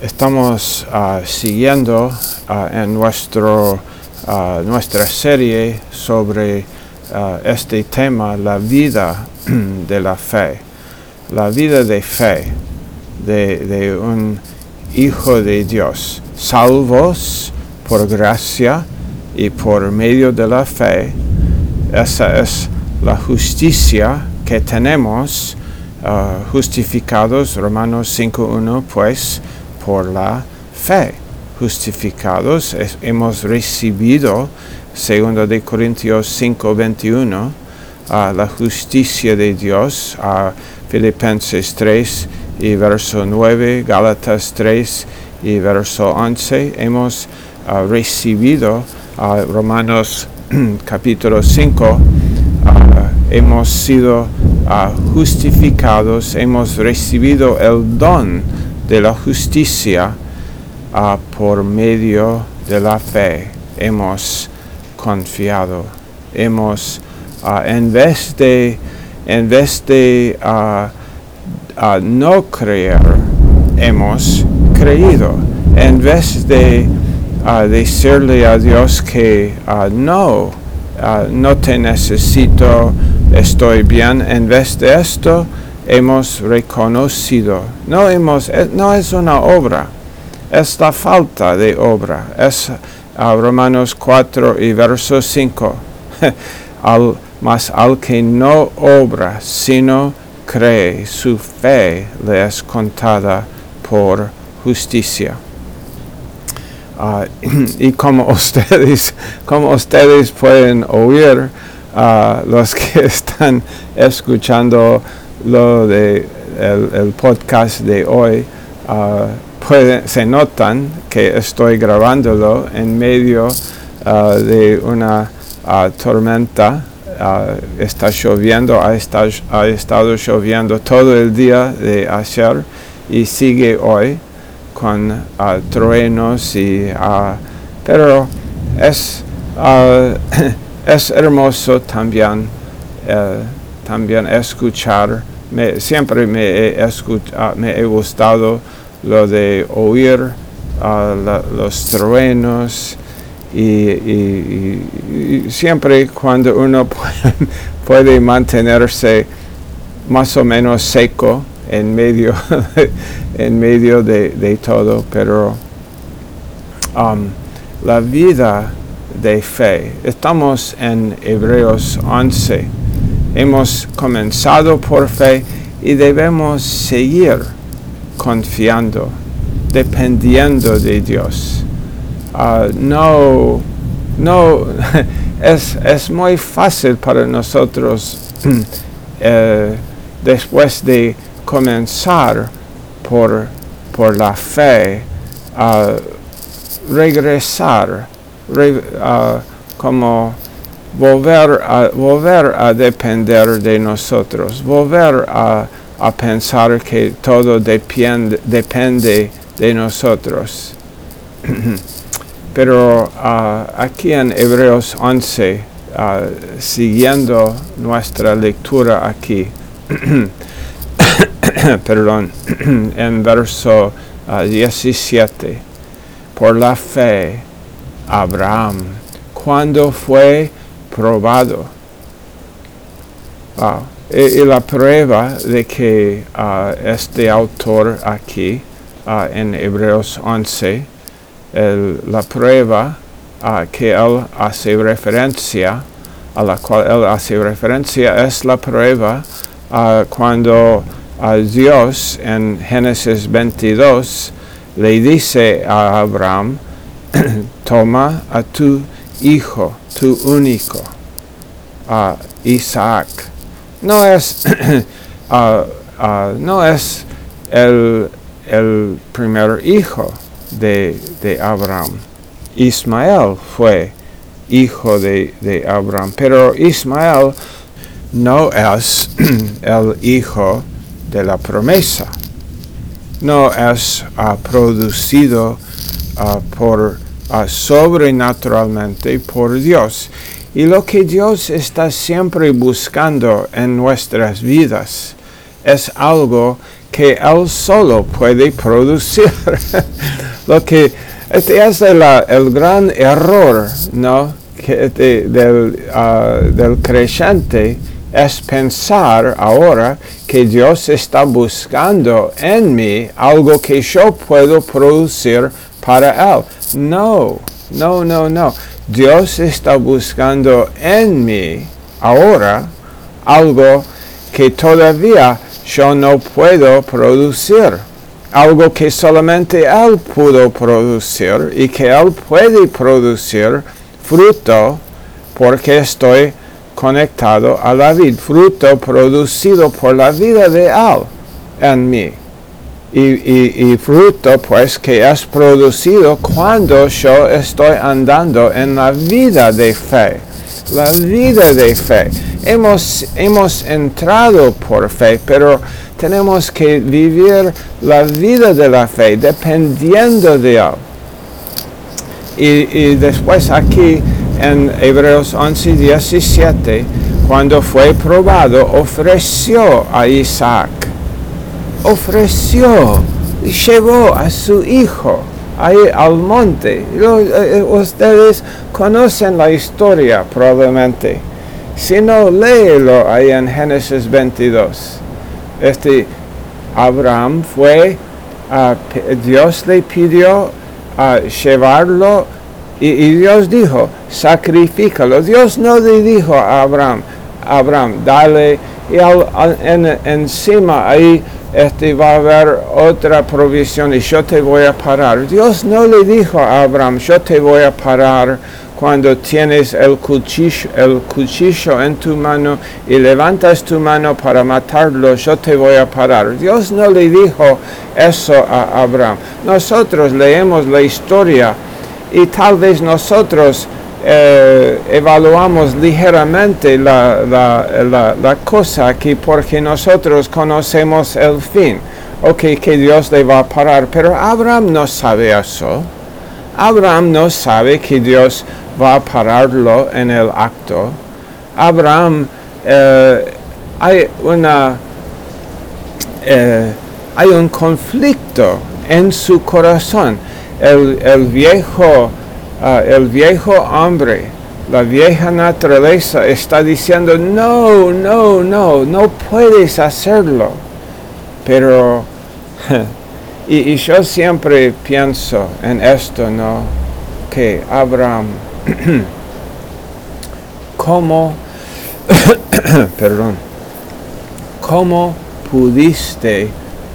estamos ah, siguiendo ah, en nuestro, ah, nuestra serie sobre este tema, la vida de la fe, la vida de fe de, de un hijo de Dios, salvos por gracia y por medio de la fe. Esa es la justicia que tenemos justificados, Romanos 5.1, pues por la fe. Justificados hemos recibido, segundo de Corintios 5:21, la justicia de Dios, a Filipenses 3 y verso 9, Gálatas 3 y verso 11, hemos recibido a Romanos capítulo 5, hemos sido justificados, hemos recibido el don de la justicia uh, por medio de la fe hemos confiado. Hemos, uh, en vez de, en vez de uh, no creer, hemos creído. En vez de decirle a Dios que no, no te necesito, estoy bien, en vez de esto, hemos reconocido. No, hemos, eh, no es una obra, es la falta de obra. Es Romanos 4 y verso 5. al, mas al que no obra, sino cree, su fe le es contada por justicia. Uh, y como ustedes, como ustedes pueden oír, uh, los que están escuchando lo de el, podcast de hoy, uh, se notan que estoy grabándolo en medio uh, de una uh, tormenta. está lloviendo, ha, ha, estado lloviendo todo el día de ayer y sigue hoy con truenos y pero es es hermoso también también escuchar siempre me he, escuchado, me he gustado lo de oír los truenos y, siempre cuando uno puede, mantenerse más o menos seco en medio, en medio de, todo, pero um, la vida de fe, estamos en Hebreos 11 Hemos comenzado por fe y debemos seguir confiando, dependiendo de Dios. Ah, no, no, es, muy fácil para nosotros eh, después de comenzar por, por la fe a regresar como volver a, volver a depender de nosotros, volver a, pensar que todo depende, depende de nosotros. Pero ah, aquí en Hebreos 11, ah, siguiendo nuestra lectura aquí, perdón, en verso 17, ah, por la fe, Abraham, cuando fue probado. Ah, y, la prueba de que uh, este autor aquí uh, en Hebreos 11, la prueba que él hace referencia, a la cual él hace referencia, es la prueba cuando Dios en Génesis 22 le dice a Abraham, toma a tu hijo, tu único, a Isaac. No es, no es el, primer hijo de, Abraham. Ismael fue hijo de, de, Abraham, pero Ismael no es el hijo de la promesa. No es producido por sobrenaturalmente por Dios. Y lo que Dios está siempre buscando en nuestras vidas es algo que él solo puede producir. Lo que este es el, el gran error, ¿no? Que del, uh, del creyente es pensar ahora que Dios está buscando en mí algo que yo puedo producir para Él. No, no, no, no. Dios está buscando en mí ahora algo que todavía yo no puedo producir. Algo que solamente Él pudo producir y que Él puede producir fruto porque estoy conectado a la vida, fruto producido por la vida de Él en mí. Y, fruto pues que es producido cuando yo estoy andando en la vida de fe. La vida de fe. Hemos, hemos entrado por fe, pero tenemos que vivir la vida de la fe dependiendo de Él. Y, y después aquí en Hebreos 11, 17, cuando fue probado, ofreció a Isaac. Ofreció, llevó a su hijo ahí al monte. Eh, ustedes conocen la historia probablemente. Si no, léelo ahí en Génesis 22. Este Abraham fue, Dios le pidió a llevarlo y, Dios dijo, sacrifícalo. Dios no le dijo a Abraham, Abraham, dale, y encima ahí este, va a haber otra provisión y yo te voy a parar. Dios no le dijo a Abraham, yo te voy a parar cuando tienes el cuchillo, el cuchillo en tu mano y levantas tu mano para matarlo, yo te voy a parar. Dios no le dijo eso a Abraham. Nosotros leemos la historia y tal vez nosotros eh, evaluamos ligeramente la, cosa aquí porque nosotros conocemos el fin. Ok, que Dios le va a parar, pero Abraham no sabe eso. Abraham no sabe que Dios va a pararlo en el acto. Abraham, eh, hay, una, eh, hay un conflicto en su corazón el, viejo, ah, el viejo hombre, la vieja naturaleza está diciendo, no, no, no, no puedes hacerlo. Pero, y, yo siempre pienso en esto, ¿no? Que Abraham, ¿cómo, perdón, cómo pudiste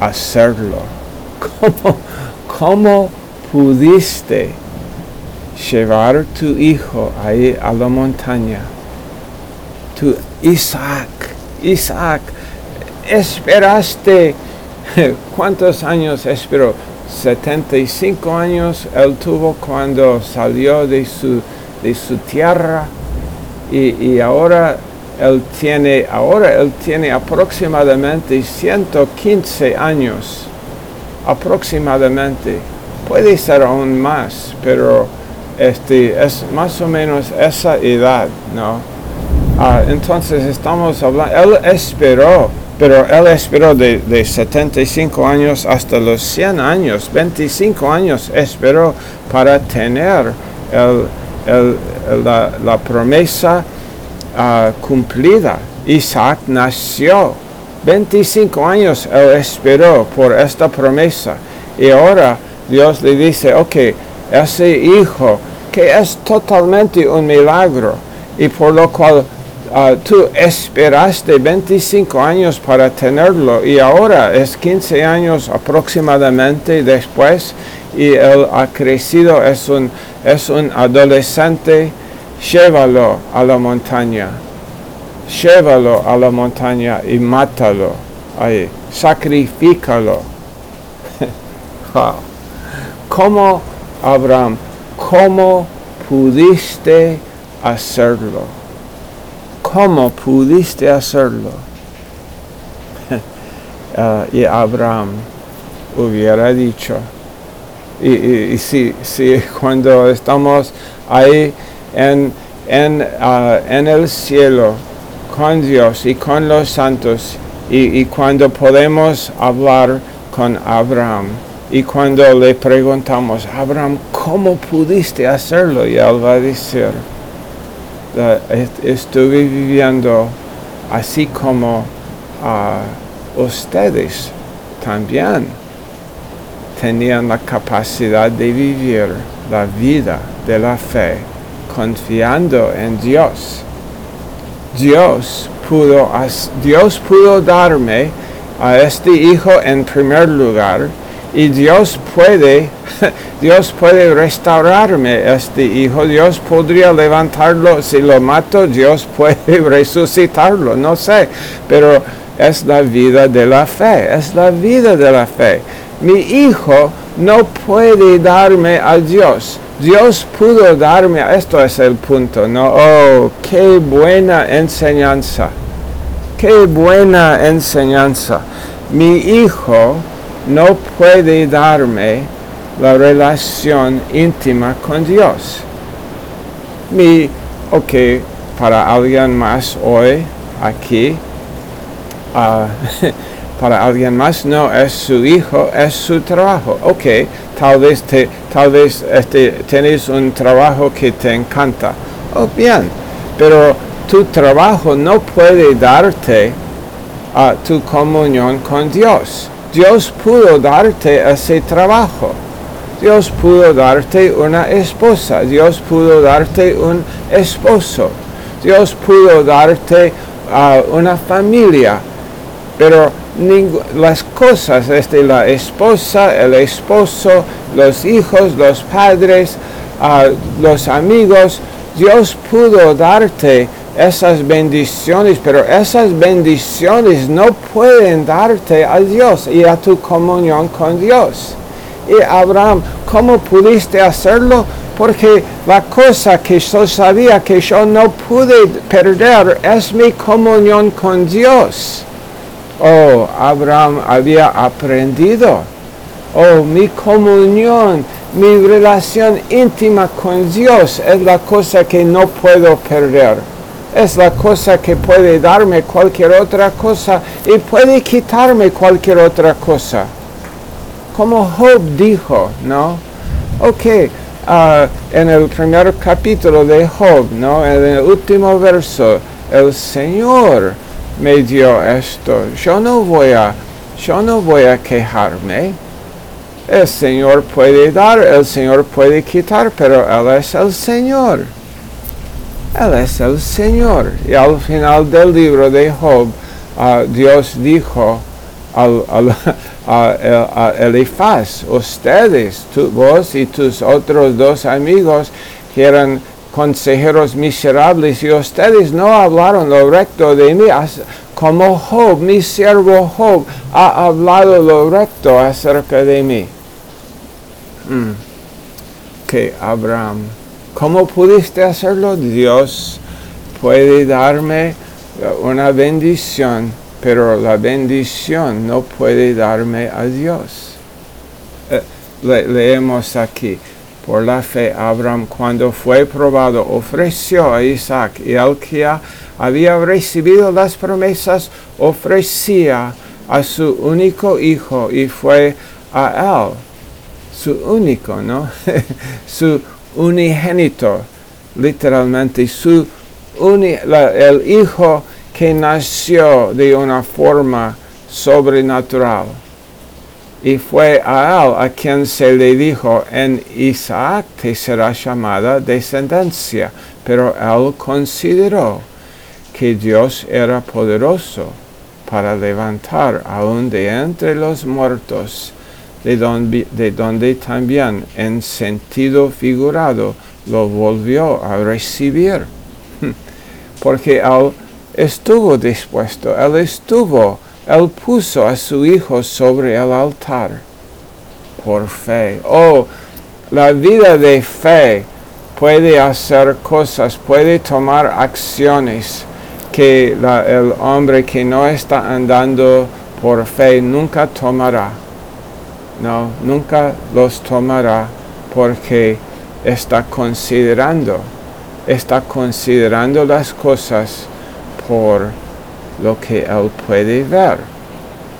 hacerlo? ¿Cómo, cómo pudiste llevar tu hijo ahí a la montaña. Tu Isaac, Isaac, esperaste, ¿cuántos años esperó? 75 años él tuvo cuando salió de su, de su tierra y, y ahora él tiene, ahora él tiene aproximadamente 115 años, aproximadamente puede ser aún más, pero este, es más o menos esa edad, ¿no? Ah, entonces estamos hablando, él esperó, pero él esperó de, de, 75 años hasta los 100 años, 25 años esperó para tener la, promesa ah, cumplida. Isaac nació, 25 años él esperó por esta promesa y ahora Dios le dice, ok, ese hijo que es totalmente un milagro y por lo cual ah, tú esperaste 25 años para tenerlo y ahora es 15 años aproximadamente después y él ha crecido, es un, es un adolescente, llévalo a la montaña, llévalo a la montaña y mátalo ahí, sacrifícalo. ¿Cómo, Abraham, cómo pudiste hacerlo? ¿Cómo pudiste hacerlo? Ah, y Abraham hubiera dicho, y, si, cuando estamos ahí en, en, ah, en el cielo con Dios y con los santos, Y, y cuando podemos hablar con Abraham y cuando le preguntamos, Abraham, ¿cómo pudiste hacerlo? Y él va a decir, "Eh, est- estuve viviendo así como ah, ustedes también tenían la capacidad de vivir la vida de la fe confiando en Dios. Dios pudo, Dios pudo darme a este hijo en primer lugar y Dios puede, Dios puede restaurarme este hijo, Dios podría levantarlo, si lo mato, Dios puede resucitarlo, no sé, pero es la vida de la fe, es la vida de la fe. Mi hijo no puede darme a Dios. Dios pudo darme, esto es el punto, ¿no? Oh, qué buena enseñanza. Qué buena enseñanza. Mi hijo no puede darme la relación íntima con Dios. Mi, ok, para alguien más hoy aquí, ah, para alguien más no es su hijo, es su trabajo. Ok, tal vez, te, tal vez este, tienes un trabajo que te encanta. Oh, bien, pero tu trabajo no puede darte a tu comunión con Dios. Dios pudo darte ese trabajo. Dios pudo darte una esposa. Dios pudo darte un esposo. Dios pudo darte ah, una familia. Pero las cosas desde la esposa, el esposo, los hijos, los padres, ah, los amigos, Dios pudo darte esas bendiciones, pero esas bendiciones no pueden darte a Dios y a tu comunión con Dios. Y Abraham, ¿cómo pudiste hacerlo? Porque la cosa que yo sabía que yo no pude perder es mi comunión con Dios. Oh, Abraham había aprendido. Oh, mi comunión, mi relación íntima con Dios es la cosa que no puedo perder. Es la cosa que puede darme cualquier otra cosa y puede quitarme cualquier otra cosa. Como Job dijo, ¿no? Ok, ah, en el primer capítulo de Job, ¿no? En el último verso, el Señor me dio esto. Yo no voy a, yo no voy a quejarme. El Señor puede dar, el Señor puede quitar, pero Él es el Señor. Él es el Señor. Y al final del libro de Job, ah, Dios dijo a, El- a Elifaz, ustedes, tú, vos y tus otros dos amigos, que eran consejeros miserables, y ustedes no hablaron lo recto de mí, como Job, mi siervo Job, ha hablado lo recto acerca de mí. Mm. Que Abraham, ¿cómo pudiste hacerlo? Dios puede darme una bendición, pero la bendición no puede darme a Dios. Eh, le- leemos aquí, por la fe Abraham cuando fue probado ofreció a Isaac y el que había recibido las promesas ofrecía a su único hijo y fue a él su único, ¿no? su unigénito, literalmente, su el hijo que nació de una forma sobrenatural. Y fue a él a quien se le dijo, en Isaac te será llamada descendencia. Pero él consideró que Dios era poderoso para levantar aún de entre los muertos de donde, de donde también en sentido figurado lo volvió a recibir. Porque él estuvo dispuesto, él estuvo, él puso a su hijo sobre el altar por fe. Oh, la vida de fe puede hacer cosas, puede tomar acciones que el hombre que no está andando por fe nunca tomará. No, nunca los tomará porque está considerando, está considerando las cosas por lo que él puede ver,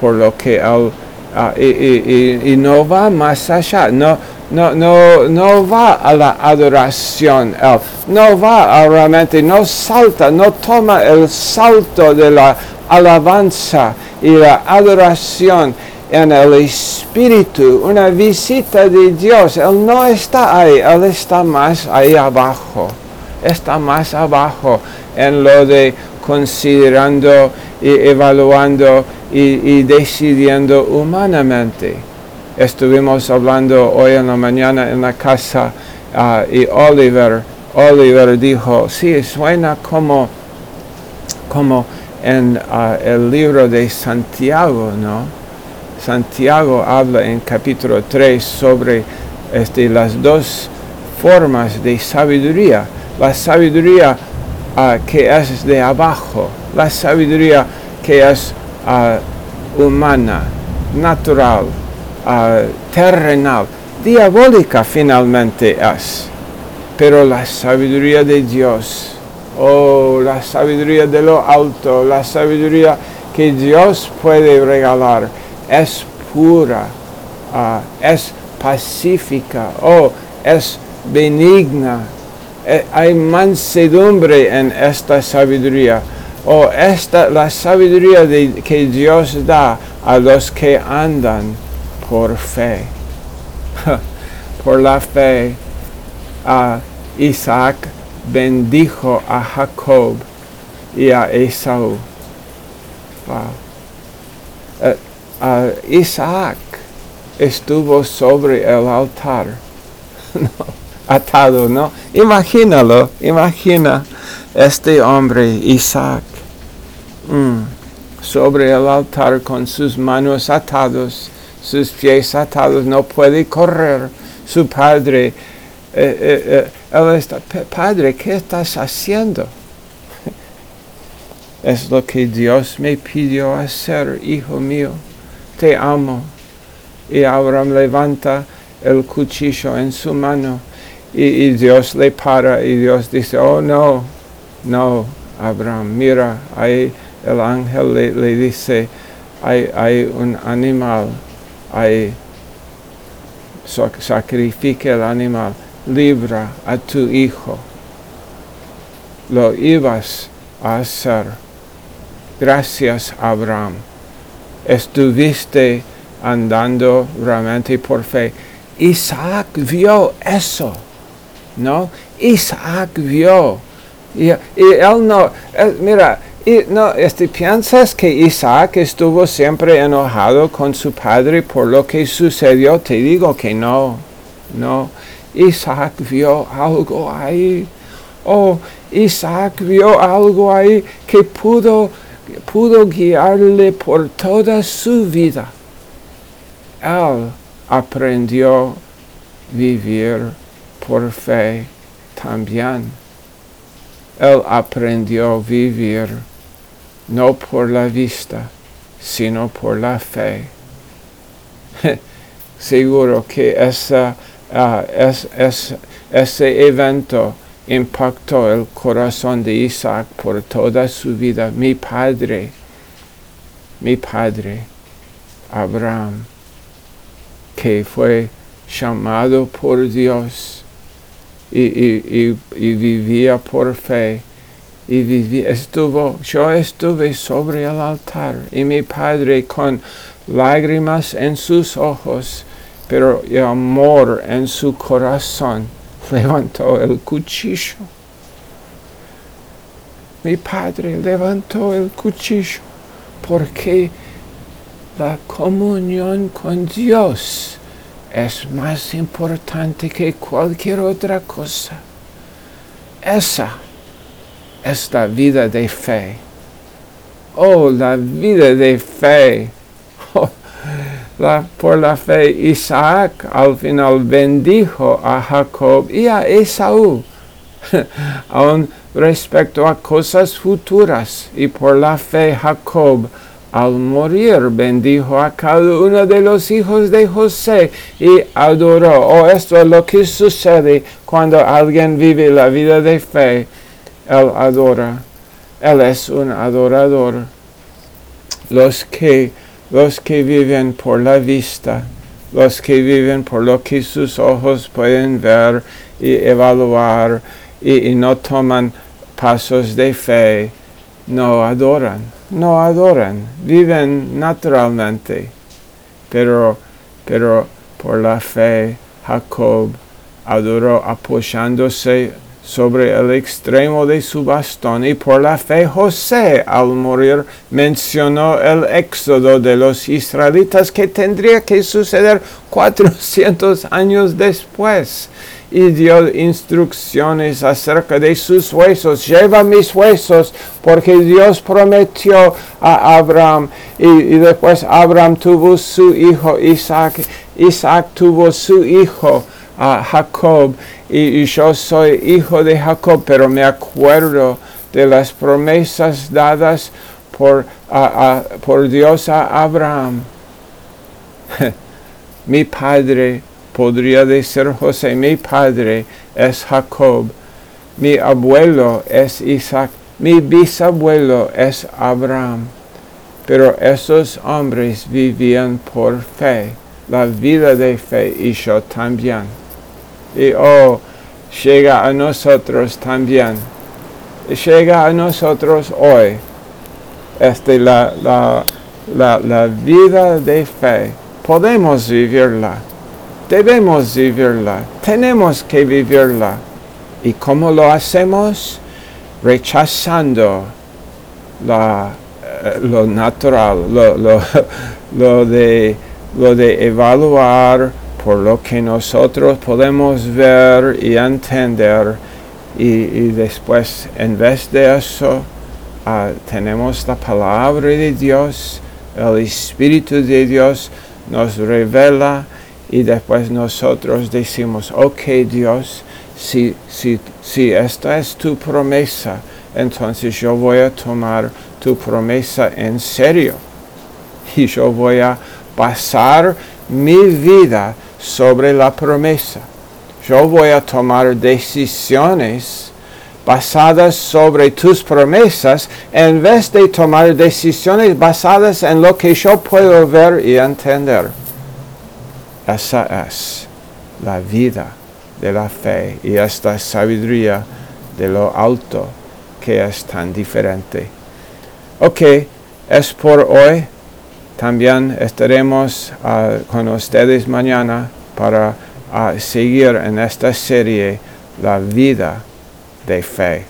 por lo que él ah, y, no va más allá, no, no, no, no va a la adoración, él no va a realmente, no salta, no toma el salto de la alabanza y la adoración en el Espíritu, una visita de Dios. Él no está ahí, Él está más ahí abajo, está más abajo en lo de considerando y evaluando y, decidiendo humanamente. Estuvimos hablando hoy en la mañana en la casa ah, y Oliver, Oliver dijo, sí, suena como, como en ah, el libro de Santiago, ¿no? Santiago habla en capítulo 3 sobre este, las dos formas de sabiduría. La sabiduría ah, que es de abajo, la sabiduría que es ah, humana, natural, uh, terrenal, diabólica finalmente es. Pero la sabiduría de Dios, oh, la sabiduría de lo alto, la sabiduría que Dios puede regalar, es pura, uh, es pacífica, oh, es benigna. Eh, hay mansedumbre en esta sabiduría. Oh, esta la sabiduría que Dios da a los que andan por fe. por la fe, Isaac bendijo a Jacob y a Esaú. Isaac estuvo sobre el altar, atado, ¿no? Imagínalo, imagina este hombre, Isaac, mm, sobre el altar con sus manos atados, sus pies atados, no puede correr. Su padre, eh, eh, eh, él está, padre, ¿qué estás haciendo? es lo que Dios me pidió hacer, hijo mío te amo. Y Abraham levanta el cuchillo en su mano y, Dios le para y Dios dice, oh no, no, Abraham, mira, ahí el ángel le, dice, hay, hay, un animal, hay, sacrifique el animal, libra a tu hijo. Lo ibas a hacer. Gracias, Abraham estuviste andando realmente por fe. Isaac vio eso, ¿no? Isaac vio. Y, él no, mira, y no, este, ¿piensas que Isaac estuvo siempre enojado con su padre por lo que sucedió? Te digo que no, no. Isaac vio algo ahí. Oh, Isaac vio algo ahí que pudo pudo guiarle por toda su vida. Él aprendió vivir por fe también. Él aprendió vivir no por la vista, sino por la fe. Seguro que esa, ese evento impactó el corazón de Isaac por toda su vida. Mi padre, mi padre, Abraham, que fue llamado por Dios y, vivía por fe. Y estuvo, yo estuve sobre el altar y mi padre con lágrimas en sus ojos, pero amor en su corazón levantó el cuchillo. Mi padre levantó el cuchillo porque la comunión con Dios es más importante que cualquier otra cosa. Esa es la vida de fe. Oh, la vida de fe. Por la fe Isaac al final bendijo a Jacob y a Esaú, aun respecto a cosas futuras, y por la fe Jacob al morir bendijo a cada uno de los hijos de José y adoró. Oh, esto es lo que sucede cuando alguien vive la vida de fe. Él adora. Él es un adorador los que, los que viven por la vista, los que viven por lo que sus ojos pueden ver y evaluar y, no toman pasos de fe, no adoran, no adoran, viven naturalmente, pero, pero por la fe Jacob adoró apoyándose sobre el extremo de su bastón y por la fe José al morir mencionó el éxodo de los israelitas que tendría que suceder 400 años después y dio instrucciones acerca de sus huesos. Lleva mis huesos porque Dios prometió a Abraham y, y después Abraham tuvo su hijo Isaac, Isaac tuvo su hijo a Jacob y, yo soy hijo de Jacob, pero me acuerdo de las promesas dadas por, por Dios a Abraham. mi padre podría decir José, mi padre es Jacob, mi abuelo es Isaac, mi bisabuelo es Abraham. Pero esos hombres vivían por fe, la vida de fe y yo también y oh, llega a nosotros también. Llega a nosotros hoy este, la, la, la, la vida de fe. Podemos vivirla, debemos vivirla, tenemos que vivirla. ¿Y cómo lo hacemos? Rechazando la, eh, lo natural, lo, lo, lo, de, lo de evaluar por lo que nosotros podemos ver y entender y, después en vez de eso ah, tenemos la palabra de Dios, el Espíritu de Dios nos revela y después nosotros decimos, ok Dios, si, si, si esta es tu promesa, entonces yo voy a tomar tu promesa en serio. Y yo voy a pasar mi vida sobre la promesa. Yo voy a tomar decisiones basadas sobre tus promesas en vez de tomar decisiones basadas en lo que yo puedo ver y entender. Esa es la vida de la fe y esta sabiduría de lo alto que es tan diferente. Ok, es por hoy. También estaremos ah, con ustedes mañana para ah, seguir en esta serie la vida de fe.